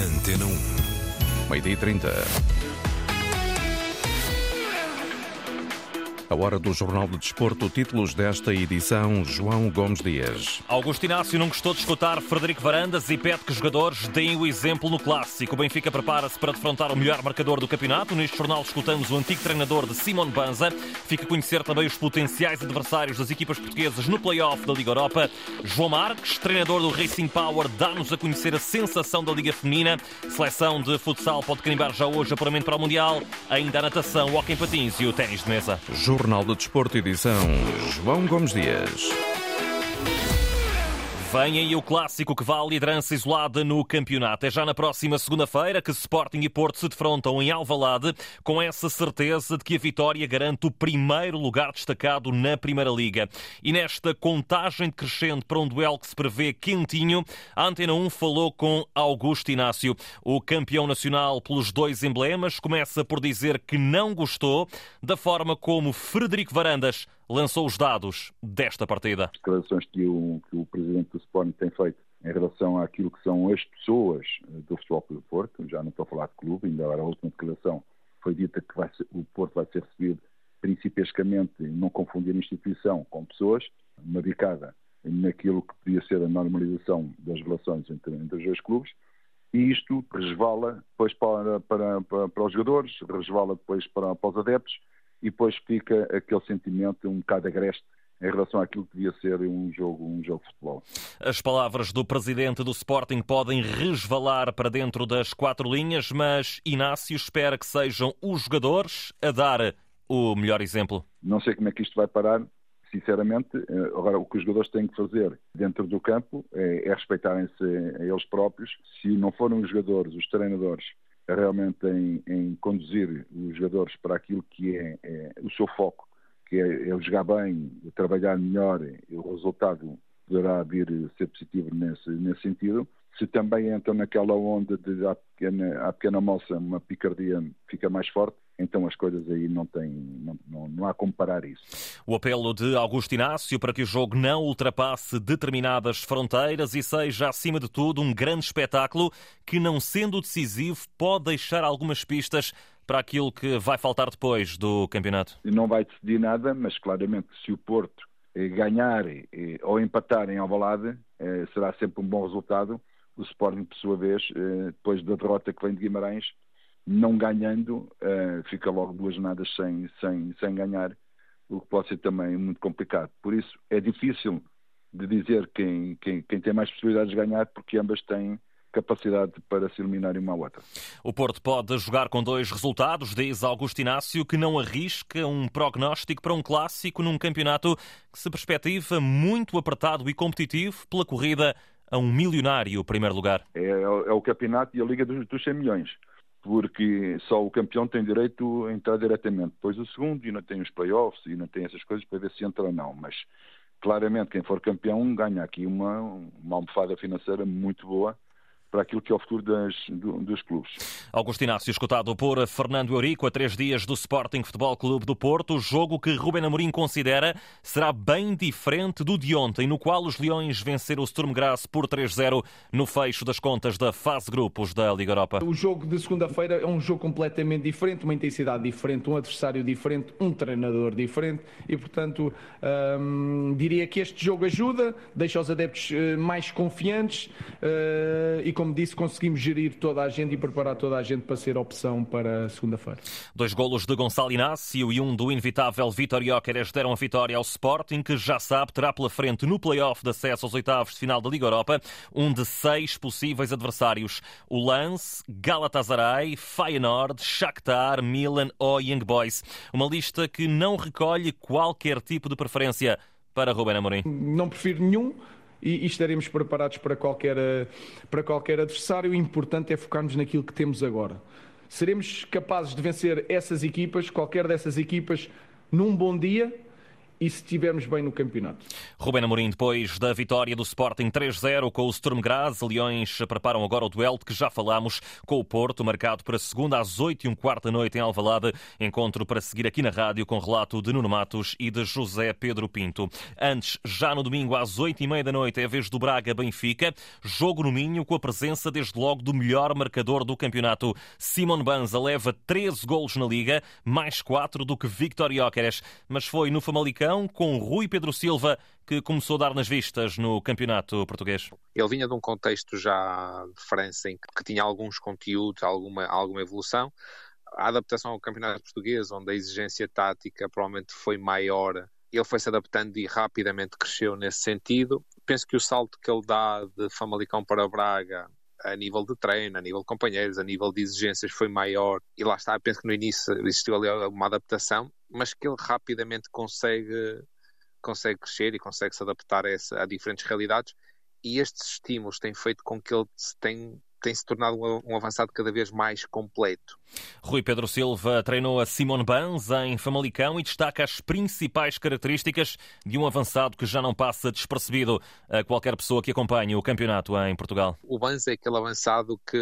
Antena 1. Meio-dia e 30. A hora do Jornal de Desporto, títulos desta edição, João Gomes Dias. Augusto Inácio não gostou de escutar Frederico Varandas e pede que os jogadores deem o exemplo no clássico. O Benfica prepara-se para defrontar o melhor marcador do campeonato. Neste jornal escutamos o antigo treinador de Simon Banza. Fica a conhecer também os potenciais adversários das equipas portuguesas no play-off da Liga Europa. João Marques, treinador do Racing Power, dá-nos a conhecer a sensação da Liga Feminina. Seleção de futsal pode carimbar já hoje apuramento para o Mundial. Ainda a natação, o hockey patins e o ténis de mesa. Jornal de Desporto, edição, João Gomes Dias. Vem aí o clássico que vale liderança isolada no campeonato. É já na próxima segunda-feira que Sporting e Porto se defrontam em Alvalade, com essa certeza de que a vitória garante o primeiro lugar destacado na Primeira Liga. E nesta contagem crescente para um duelo que se prevê quentinho, a Antena 1 falou com Augusto Inácio. O campeão nacional pelos dois emblemas começa por dizer que não gostou da forma como Frederico Varandas lançou os dados desta partida. As declarações que o, que o presidente do Sporting tem feito em relação àquilo que são as pessoas do Futebol Clube Porto, já não estou a falar de clube, ainda agora a última declaração foi dita que ser, o Porto vai ser recebido principescamente, não confundir instituição com pessoas, uma bicada naquilo que podia ser a normalização das relações entre, entre os dois clubes, e isto resvala depois para, para, para, para os jogadores, resvala depois para, para os adeptos, e depois fica aquele sentimento um bocado agreste em relação àquilo que devia ser um jogo, um jogo de futebol. As palavras do presidente do Sporting podem resvalar para dentro das quatro linhas, mas Inácio espera que sejam os jogadores a dar o melhor exemplo. Não sei como é que isto vai parar, sinceramente. Agora, o que os jogadores têm que fazer dentro do campo é, é respeitarem-se a eles próprios. Se não forem os jogadores, os treinadores, realmente em, em, conduzir os jogadores para aquilo que é, é o seu foco, que é, é, jogar bem, trabalhar melhor, e o resultado poderá vir a ser positivo nesse, nesse sentido. Se também entram naquela onda de à pequena, à pequena moça uma picardia fica mais forte, então as coisas aí não têm, não, não, não, há como parar isso. O apelo de Augusto Inácio para que o jogo não ultrapasse determinadas fronteiras e seja, acima de tudo, um grande espetáculo que, não sendo decisivo, pode deixar algumas pistas para aquilo que vai faltar depois do campeonato. Não vai decidir nada, mas claramente se o Porto ganhar ou empatar em Alvalade, será sempre um bom resultado. O Sporting, por sua vez, depois da derrota que vem de Guimarães, não ganhando, fica logo duas jornadas sem, sem, sem ganhar, o que pode ser também muito complicado. Por isso, é difícil de dizer quem, quem, quem tem mais possibilidades de ganhar, porque ambas têm capacidade para se eliminarem uma à outra. O Porto pode jogar com dois resultados, diz Augusto Inácio, que não arrisca um prognóstico para um clássico num campeonato que se perspectiva muito apertado e competitivo pela corrida a um milionário primeiro lugar. É, é o campeonato e a Liga dos, dos 100 milhões. Porque só o campeão tem direito a entrar diretamente. Depois o segundo e não tem os playoffs e não tem essas coisas para ver se entra ou não. Mas claramente quem for campeão ganha aqui uma, uma almofada financeira muito boa para aquilo que é o futuro das, do, dos clubes. Augusto Inácio, escutado por Fernando Eurico, a três dias do Sporting Futebol Clube do Porto, jogo que Ruben Amorim considera será bem diferente do de ontem, no qual os Leões venceram o Sturm Graz por 3-0 no fecho das contas da fase grupos da Liga Europa. O jogo de segunda-feira é um jogo completamente diferente, uma intensidade diferente, um adversário diferente, um treinador diferente e, portanto, hum, diria que este jogo ajuda, deixa os adeptos mais confiantes uh, e como disse, conseguimos gerir toda a gente e preparar toda a gente para ser opção para segunda-feira. Dois golos de Gonçalo Inácio e um do inevitável Vitor Jóqueres deram a vitória ao Sporting, que já sabe terá pela frente no play-off de acesso aos oitavos de final da Liga Europa um de seis possíveis adversários. O Lance, Galatasaray, Feyenoord, Shakhtar, Milan ou Young Boys. Uma lista que não recolhe qualquer tipo de preferência para Ruben Amorim. Não prefiro nenhum e, e, estaremos preparados para qualquer, para qualquer adversário. O importante é focarmos naquilo que temos agora. Seremos capazes de vencer essas equipas, qualquer dessas equipas, num bom dia e se estivermos bem no campeonato. Rubén Amorim, depois da vitória do Sporting 3-0 com o Sturm Graz, Leões preparam agora o duelo que já falámos com o Porto, marcado para segunda às 8 e um quarto da noite em Alvalade. Encontro para seguir aqui na rádio com relato de Nuno Matos e de José Pedro Pinto. Antes, já no domingo às 8 e meia da noite, é a vez do Braga-Benfica. Jogo no Minho com a presença desde logo do melhor marcador do campeonato. Simon Banza leva 13 golos na Liga, mais 4 do que Victor Jóqueres. Mas foi no Famalicão, com Rui Pedro Silva, que começou a dar nas vistas no campeonato português? Ele vinha de um contexto já de França em que, tinha alguns conteúdos, alguma, alguma evolução. A adaptação ao campeonato português, onde a exigência tática provavelmente foi maior, ele foi se adaptando e rapidamente cresceu nesse sentido. Penso que o salto que ele dá de Famalicão para Braga a nível de treino, a nível de companheiros, a nível de exigências foi maior. E lá está, penso que no início existiu ali uma adaptação, mas que ele rapidamente consegue, consegue crescer e consegue se adaptar a, essa, a diferentes realidades. E estes estímulos têm feito com que ele se tenha tem se tornado um avançado cada vez mais completo. Rui Pedro Silva treinou a Simone Banz em Famalicão e destaca as principais características de um avançado que já não passa despercebido a qualquer pessoa que acompanhe o campeonato em Portugal. O Banz é aquele avançado que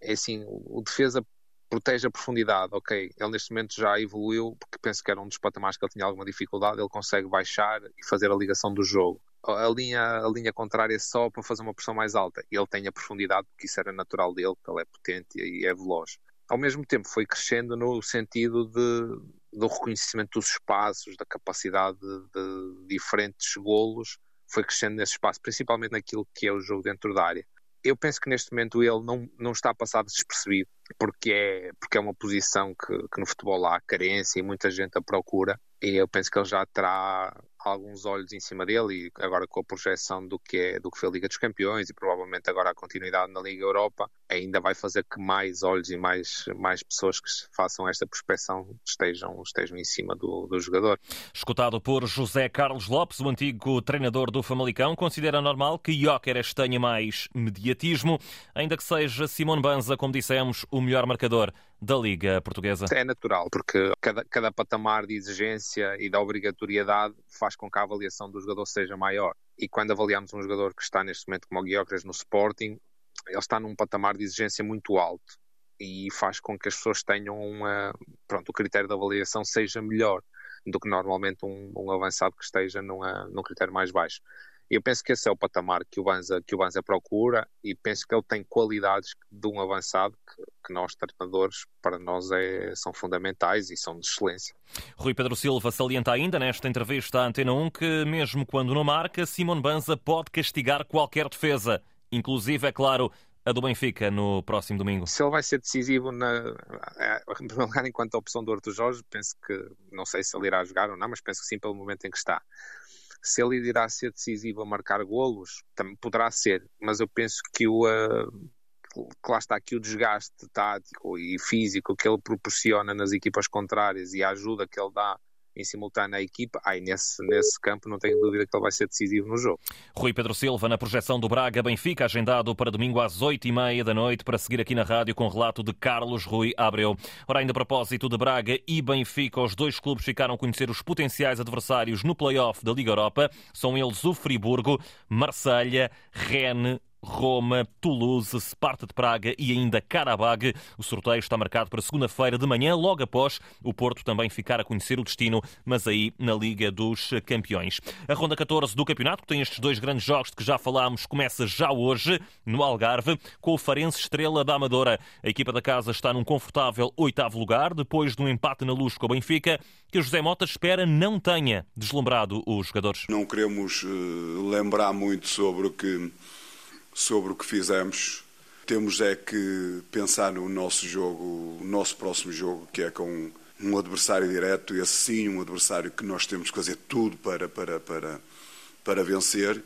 é assim, o defesa protege a profundidade, ok, ele neste momento já evoluiu, porque penso que era um dos patamares que ele tinha alguma dificuldade, ele consegue baixar e fazer a ligação do jogo a linha, a linha contrária só para fazer uma pressão mais alta. Ele tem a profundidade, porque isso era natural dele, que ele é potente e é veloz. Ao mesmo tempo, foi crescendo no sentido de, do reconhecimento dos espaços, da capacidade de, de diferentes golos, foi crescendo nesse espaço, principalmente naquilo que é o jogo dentro da área. Eu penso que neste momento ele não, não está a passar despercebido, porque é, porque é uma posição que, que no futebol há carência e muita gente a procura, e eu penso que ele já terá alguns olhos em cima dele e agora com a projeção do que é do que foi a Liga dos Campeões e provavelmente agora a continuidade na Liga Europa ainda vai fazer que mais olhos e mais, mais pessoas que façam esta prospecção estejam, estejam em cima do, do jogador. Escutado por José Carlos Lopes, o antigo treinador do Famalicão, considera normal que Jóqueres tenha mais mediatismo, ainda que seja Simone Banza, como dissemos, o melhor marcador da Liga Portuguesa? É natural, porque cada, cada patamar de exigência e da obrigatoriedade faz com que a avaliação do jogador seja maior. E quando avaliamos um jogador que está neste momento como o Guiocres no Sporting, ele está num patamar de exigência muito alto e faz com que as pessoas tenham uma, pronto, o critério de avaliação seja melhor do que normalmente um, um avançado que esteja numa, num critério mais baixo. Eu penso que esse é o patamar que o Banza, que o Banza procura e penso que ele tem qualidades de um avançado que, que nós, treinadores, para nós é, são fundamentais e são de excelência. Rui Pedro Silva salienta ainda nesta entrevista à Antena 1 que, mesmo quando não marca, Simon Banza pode castigar qualquer defesa, inclusive, é claro, a do Benfica no próximo domingo? Se ele vai ser decisivo na, em primeiro lugar enquanto a opção do Arthur Jorge, penso que não sei se ele irá jogar ou não, mas penso que sim pelo momento em que está. Se ele irá ser decisivo a marcar golos, também poderá ser, mas eu penso que o, uh, que lá está aqui o desgaste tático e físico que ele proporciona nas equipas contrárias e a ajuda que ele dá em simultâneo à equipa, aí nesse, nesse campo não tenho dúvida que ele vai ser decisivo no jogo. Rui Pedro Silva na projeção do Braga Benfica, agendado para domingo às oito e meia da noite, para seguir aqui na rádio com relato de Carlos Rui Abreu. Ora, ainda a propósito de Braga e Benfica, os dois clubes ficaram a conhecer os potenciais adversários no play-off da Liga Europa. São eles o Friburgo, Marselha, Rennes, Roma, Toulouse, Sparta de Praga e ainda Karabag. O sorteio está marcado para segunda-feira de manhã, logo após o Porto também ficar a conhecer o destino, mas aí na Liga dos Campeões. A ronda 14 do campeonato, que tem estes dois grandes jogos de que já falámos, começa já hoje no Algarve, com o Farense Estrela da Amadora. A equipa da casa está num confortável oitavo lugar, depois de um empate na luz com o Benfica, que José Mota espera não tenha deslumbrado os jogadores. Não queremos uh, lembrar muito sobre o que sobre o que fizemos. Temos é que pensar no nosso jogo, nosso próximo jogo, que é com um adversário direto, e assim um adversário que nós temos que fazer tudo para, para, para, para vencer.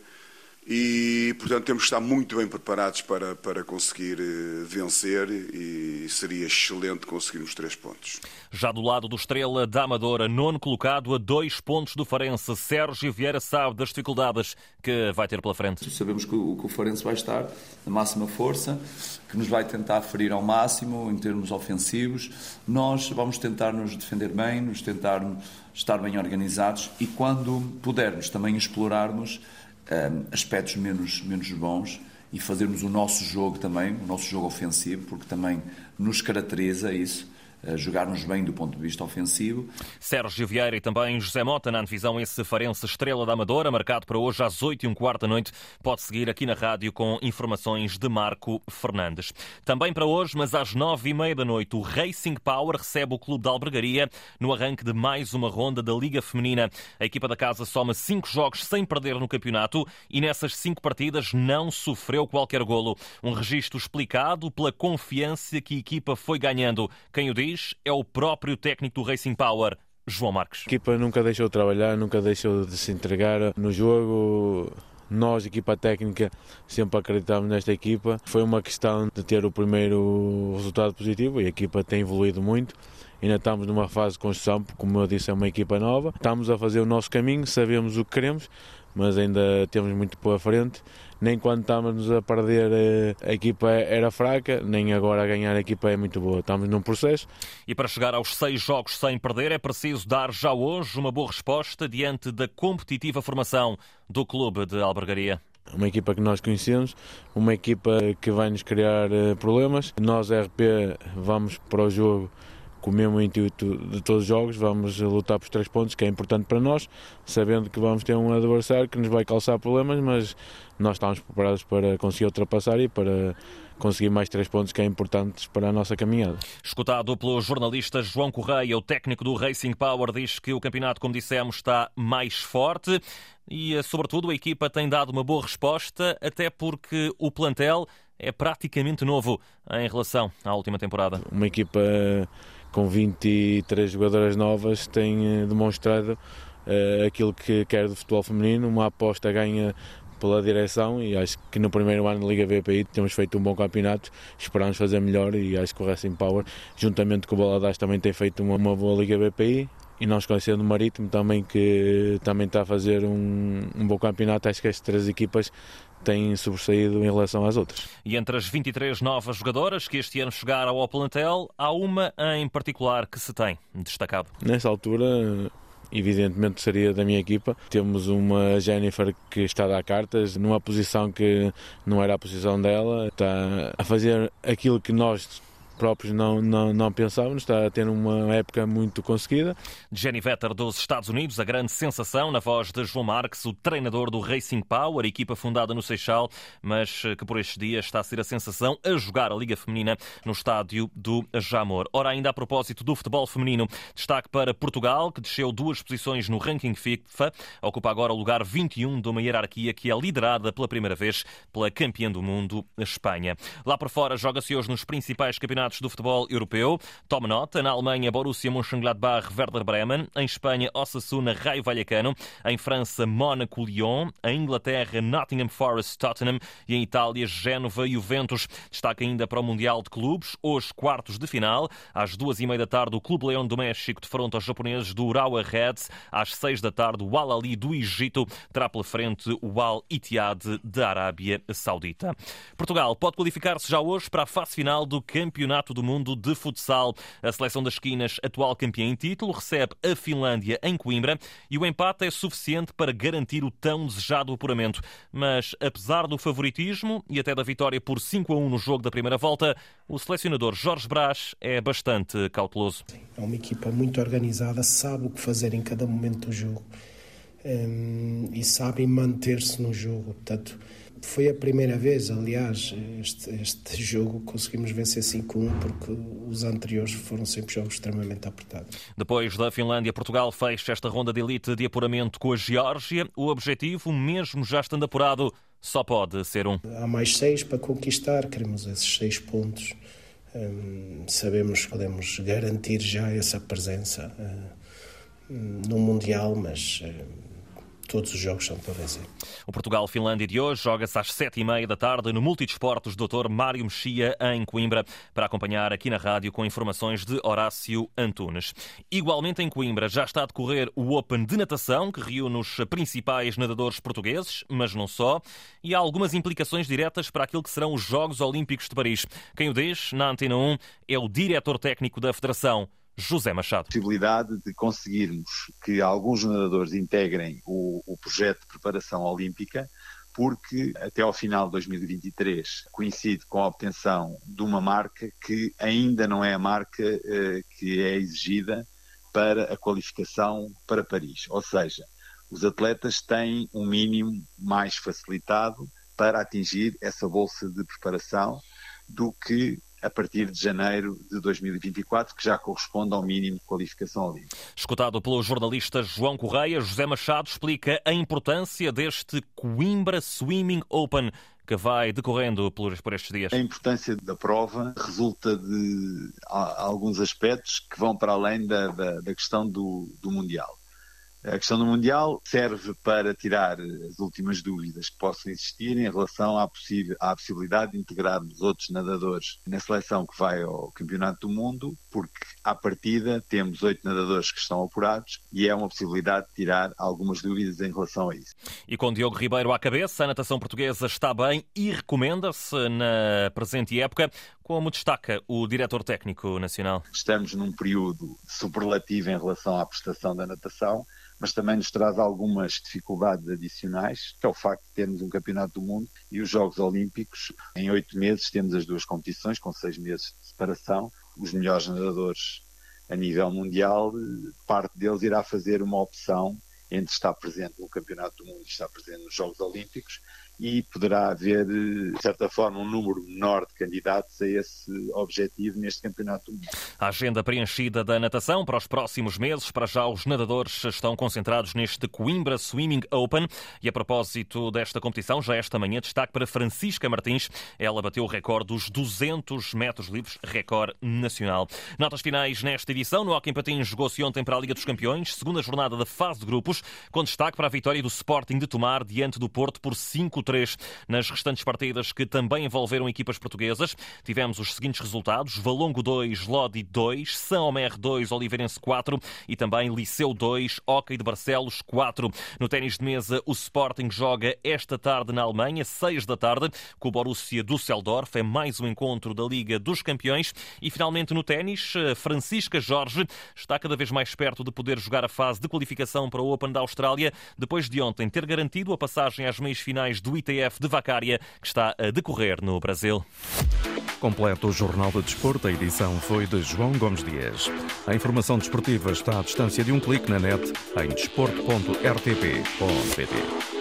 E, portanto, temos que estar muito bem preparados para, para conseguir eh, vencer e seria excelente conseguirmos três pontos. Já do lado do Estrela da Amadora, nono colocado a dois pontos do Farense, Sérgio Vieira sabe das dificuldades que vai ter pela frente. Sabemos que o, que o Farense vai estar na máxima força, que nos vai tentar ferir ao máximo em termos ofensivos. Nós vamos tentar nos defender bem, nos tentar estar bem organizados e quando pudermos também explorarmos um, aspectos menos, menos bons e fazermos o nosso jogo também, o nosso jogo ofensivo, porque também nos caracteriza isso jogarmos bem do ponto de vista ofensivo. Sérgio Vieira e também José Mota na antevisão esse Farense Estrela da Amadora, marcado para hoje às 8 e um quarto da noite. Pode seguir aqui na rádio com informações de Marco Fernandes. Também para hoje, mas às 9 e meia da noite, o Racing Power recebe o Clube da Albergaria no arranque de mais uma ronda da Liga Feminina. A equipa da casa soma cinco jogos sem perder no campeonato e nessas cinco partidas não sofreu qualquer golo. Um registro explicado pela confiança que a equipa foi ganhando. Quem o diz? É o próprio técnico do Racing Power, João Marques. A equipa nunca deixou de trabalhar, nunca deixou de se entregar no jogo. Nós, equipa técnica, sempre acreditamos nesta equipa. Foi uma questão de ter o primeiro resultado positivo e a equipa tem evoluído muito. Ainda estamos numa fase de construção, porque, como eu disse, é uma equipa nova. Estamos a fazer o nosso caminho, sabemos o que queremos, mas ainda temos muito pela frente. Nem quando estávamos a perder eh, a equipa era fraca, nem agora a ganhar a equipa é muito boa. Estamos num processo. E para chegar aos seis jogos sem perder é preciso dar já hoje uma boa resposta diante da competitiva formação do clube de Albergaria uma equipa que nós conhecemos, uma equipa que vai nos criar eh, problemas. Nós, RP, vamos para o jogo com o mesmo intuito de todos os jogos, vamos lutar por três pontos, que é importante para nós, sabendo que vamos ter um adversário que nos vai calçar problemas, mas nós estamos preparados para conseguir ultrapassar e para conseguir mais três pontos que é importantes para a nossa caminhada. Escutado pelo jornalista João Correia, o técnico do Racing Power diz que o campeonato, como dissemos, está mais forte e, sobretudo, a equipa tem dado uma boa resposta, até porque o plantel é praticamente novo em relação à última temporada. Uma equipa com 23 jogadoras novas, tem eh, demonstrado uh, aquilo que quer do futebol feminino, uma aposta ganha pela direção e acho que no primeiro ano da Liga VPI temos feito um bom campeonato, esperamos fazer melhor e acho que o Racing Power, juntamente com o Baladas, também tem feito uma, uma boa Liga VPI e nós conhecendo o Marítimo também que também está a fazer um, um bom campeonato, acho que estas três equipas têm sobressaído em relação às outras. E entre as 23 novas jogadoras que este ano chegaram ao plantel, há uma em particular que se tem destacado. Nessa altura, evidentemente seria da minha equipa. Temos uma Jennifer que está a dar cartas numa posição que não era a posição dela, está a fazer aquilo que nós próprios não, não, não pensávamos. Está a ter uma época muito conseguida. Jenny Vetter dos Estados Unidos, a grande sensação na voz de João Marques, o treinador do Racing Power, equipa fundada no Seixal, mas que por estes dias está a ser a sensação a jogar a Liga Feminina no estádio do Jamor. Ora, ainda a propósito do futebol feminino, destaque para Portugal, que desceu duas posições no ranking FIFA, ocupa agora o lugar 21 de uma hierarquia que é liderada pela primeira vez pela campeã do mundo, a Espanha. Lá por fora, joga-se hoje nos principais campeonatos do futebol europeu. Tome nota, na Alemanha, Borussia Mönchengladbach, Werder Bremen. Em Espanha, Osasuna, Raio Vallecano. Em França, Mónaco, Lyon. Em Inglaterra, Nottingham Forest, Tottenham. E em Itália, Génova e Juventus. Destaque ainda para o Mundial de Clubes, hoje quartos de final. Às duas e meia da tarde, o Clube Leão do México defronta os japoneses do Urawa Reds. Às seis da tarde, o Al Ali do Egito terá pela frente o Al Ittihad da Arábia Saudita. Portugal pode qualificar-se já hoje para a fase final do Campeonato Campeonato do Mundo de Futsal. A seleção das esquinas, atual campeã em título, recebe a Finlândia em Coimbra e o empate é suficiente para garantir o tão desejado apuramento. Mas, apesar do favoritismo e até da vitória por 5 a 1 no jogo da primeira volta, o selecionador Jorge Brás é bastante cauteloso. É uma equipa muito organizada, sabe o que fazer em cada momento do jogo um, e sabe manter-se no jogo. Portanto, foi a primeira vez, aliás, este, este jogo conseguimos vencer 5-1 porque os anteriores foram sempre jogos extremamente apertados. Depois da Finlândia, Portugal fecha esta ronda de elite de apuramento com a Geórgia. O objetivo, mesmo já estando apurado, só pode ser um. Há mais seis para conquistar, queremos esses seis pontos. Hum, sabemos que podemos garantir já essa presença hum, no Mundial, mas hum, todos os jogos são para vencer. O Portugal-Finlândia de hoje joga-se às sete e meia da tarde no Multidesportos Dr. Mário Mexia, em Coimbra, para acompanhar aqui na rádio com informações de Horácio Antunes. Igualmente em Coimbra já está a decorrer o Open de natação, que reúne os principais nadadores portugueses, mas não só, e há algumas implicações diretas para aquilo que serão os Jogos Olímpicos de Paris. Quem o diz, na Antena 1, é o diretor técnico da Federação. José Machado. A possibilidade de conseguirmos que alguns nadadores integrem o, o projeto de preparação olímpica, porque até ao final de 2023 coincide com a obtenção de uma marca que ainda não é a marca eh, que é exigida para a qualificação para Paris. Ou seja, os atletas têm um mínimo mais facilitado para atingir essa bolsa de preparação do que a partir de janeiro de 2024, que já corresponde ao mínimo de qualificação olímpica. Escutado pelo jornalista João Correia, José Machado explica a importância deste Coimbra Swimming Open que vai decorrendo por, estes dias? A importância da prova resulta de alguns aspectos que vão para além da, da, da questão do, do Mundial. A questão do Mundial serve para tirar as últimas dúvidas que possam existir em relação à, à possibilidade de integrarmos outros nadadores na seleção que vai ao Campeonato do Mundo, porque à partida temos oito nadadores que estão apurados e é uma possibilidade de tirar algumas dúvidas em relação a isso. E com Diogo Ribeiro à cabeça, a natação portuguesa está bem e recomenda-se na presente época. Como destaca o diretor técnico nacional? Estamos num período superlativo em relação à prestação da natação mas também nos traz algumas dificuldades adicionais, que é o facto de termos um campeonato do mundo e os Jogos Olímpicos. Em oito meses temos as duas competições, com seis meses de separação. Os melhores nadadores a nível mundial, parte deles irá fazer uma opção entre estar presente no Campeonato do Mundo e estar presente nos Jogos Olímpicos e poderá haver, de certa forma, um número menor de candidatos a esse objetivo neste Campeonato do Mundo. A agenda preenchida da natação para os próximos meses. Para já, os nadadores estão concentrados neste Coimbra Swimming Open. E a propósito desta competição, já esta manhã, destaque para Francisca Martins. Ela bateu o recorde dos 200 metros livres, recorde nacional. Notas finais nesta edição. No Hockey Patins jogou-se ontem para a Liga dos Campeões, segunda jornada da fase de grupos, com destaque para a vitória do Sporting de Tomar diante do Porto por 5 3 Nas restantes partidas que também envolveram equipas portuguesas, tivemos os seguintes resultados: Valongo 2, Lodi 2, São Omer 2, Oliveirense 4 e também Liceu 2, Hockey de Barcelos 4. No ténis de mesa, o Sporting joga esta tarde na Alemanha, 6 da tarde, com o Borussia Düsseldorf. É mais um encontro da Liga dos Campeões. E finalmente no ténis, Francisca Jorge está cada vez mais perto de poder jogar a fase de qualificação para o Open da Austrália, depois de ontem ter garantido a passagem às meias finais do ITF de Vacária, que está a decorrer no Brasil. Completa o Jornal de Desporto. A edição foi de João Gomes Dias. A informação desportiva está à distância de um clique na net em desporto.rtp.pt.